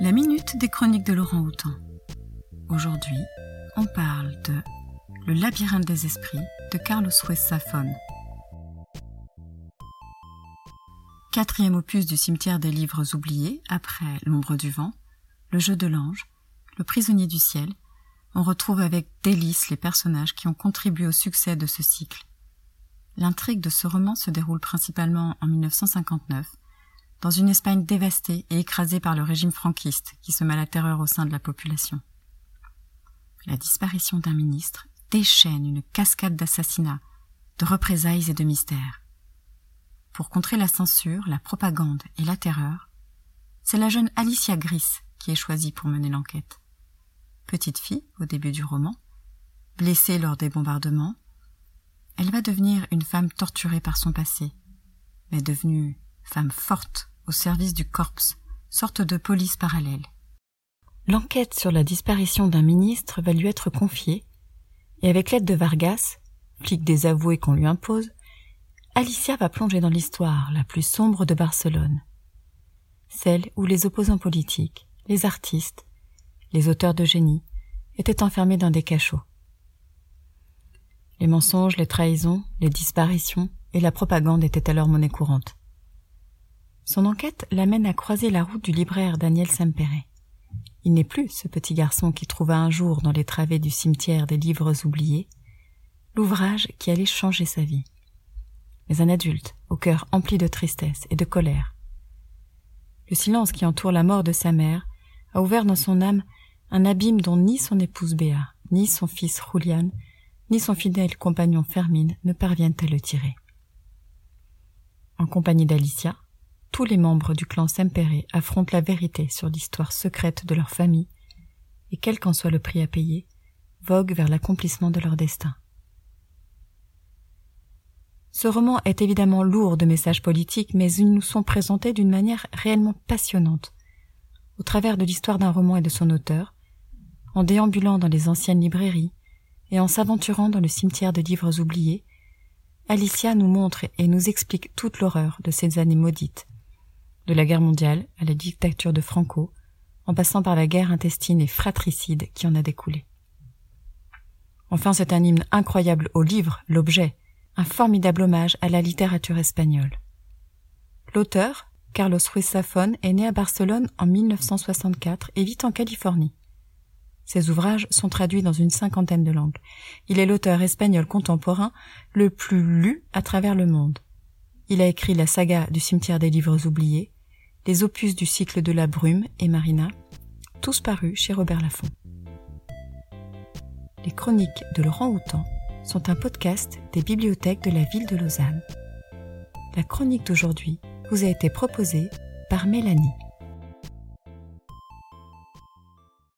La minute des chroniques de Laurent Houtan. Aujourd'hui, on parle de Le labyrinthe des esprits de Carlos Ruiz. Quatrième opus du cimetière des livres oubliés après L'ombre du vent, Le jeu de l'ange, Le prisonnier du ciel, on retrouve avec délice les personnages qui ont contribué au succès de ce cycle. L'intrigue de ce roman se déroule principalement en 1959 dans une Espagne dévastée et écrasée par le régime franquiste qui se met la terreur au sein de la population. La disparition d'un ministre déchaîne une cascade d'assassinats, de représailles et de mystères. Pour contrer la censure, la propagande et la terreur, c'est la jeune Alicia Gris qui est choisie pour mener l'enquête. Petite fille au début du roman, blessée lors des bombardements, elle va devenir une femme torturée par son passé, mais devenue femme forte au service du corps, sorte de police parallèle. L'enquête sur la disparition d'un ministre va lui être confiée, et avec l'aide de Vargas, flic désavoué qu'on lui impose, Alicia va plonger dans l'histoire la plus sombre de Barcelone, celle où les opposants politiques, les artistes, les auteurs de génie étaient enfermés dans des cachots. Les mensonges, les trahisons, les disparitions et la propagande étaient alors monnaie courante. Son enquête l'amène à croiser la route du libraire Daniel Sempere. Il n'est plus ce petit garçon qui trouva un jour dans les travées du cimetière des livres oubliés l'ouvrage qui allait changer sa vie. Mais un adulte, au cœur empli de tristesse et de colère. Le silence qui entoure la mort de sa mère a ouvert dans son âme un abîme dont ni son épouse Béa, ni son fils Julian, ni son fidèle compagnon Fermine ne parviennent à le tirer. En compagnie d'Alicia, tous les membres du clan Sempere affrontent la vérité sur l'histoire secrète de leur famille, et quel qu'en soit le prix à payer, voguent vers l'accomplissement de leur destin. Ce roman est évidemment lourd de messages politiques, mais ils nous sont présentés d'une manière réellement passionnante. Au travers de l'histoire d'un roman et de son auteur, en déambulant dans les anciennes librairies, et en s'aventurant dans le cimetière de livres oubliés, Alicia nous montre et nous explique toute l'horreur de ces années maudites, de la guerre mondiale à la dictature de Franco, en passant par la guerre intestine et fratricide qui en a découlé. Enfin, c'est un hymne incroyable au livre, l'objet, un formidable hommage à la littérature espagnole. L'auteur, Carlos Ruiz Zafón, est né à Barcelone en 1964 et vit en Californie. Ses ouvrages sont traduits dans une cinquantaine de langues. Il est l'auteur espagnol contemporain le plus lu à travers le monde. Il a écrit la saga du cimetière des livres oubliés, les opus du cycle de la brume et Marina, tous parus chez Robert Laffont. Les chroniques de Laurent Houtan sont un podcast des bibliothèques de la ville de Lausanne. La chronique d'aujourd'hui vous a été proposée par Mélanie.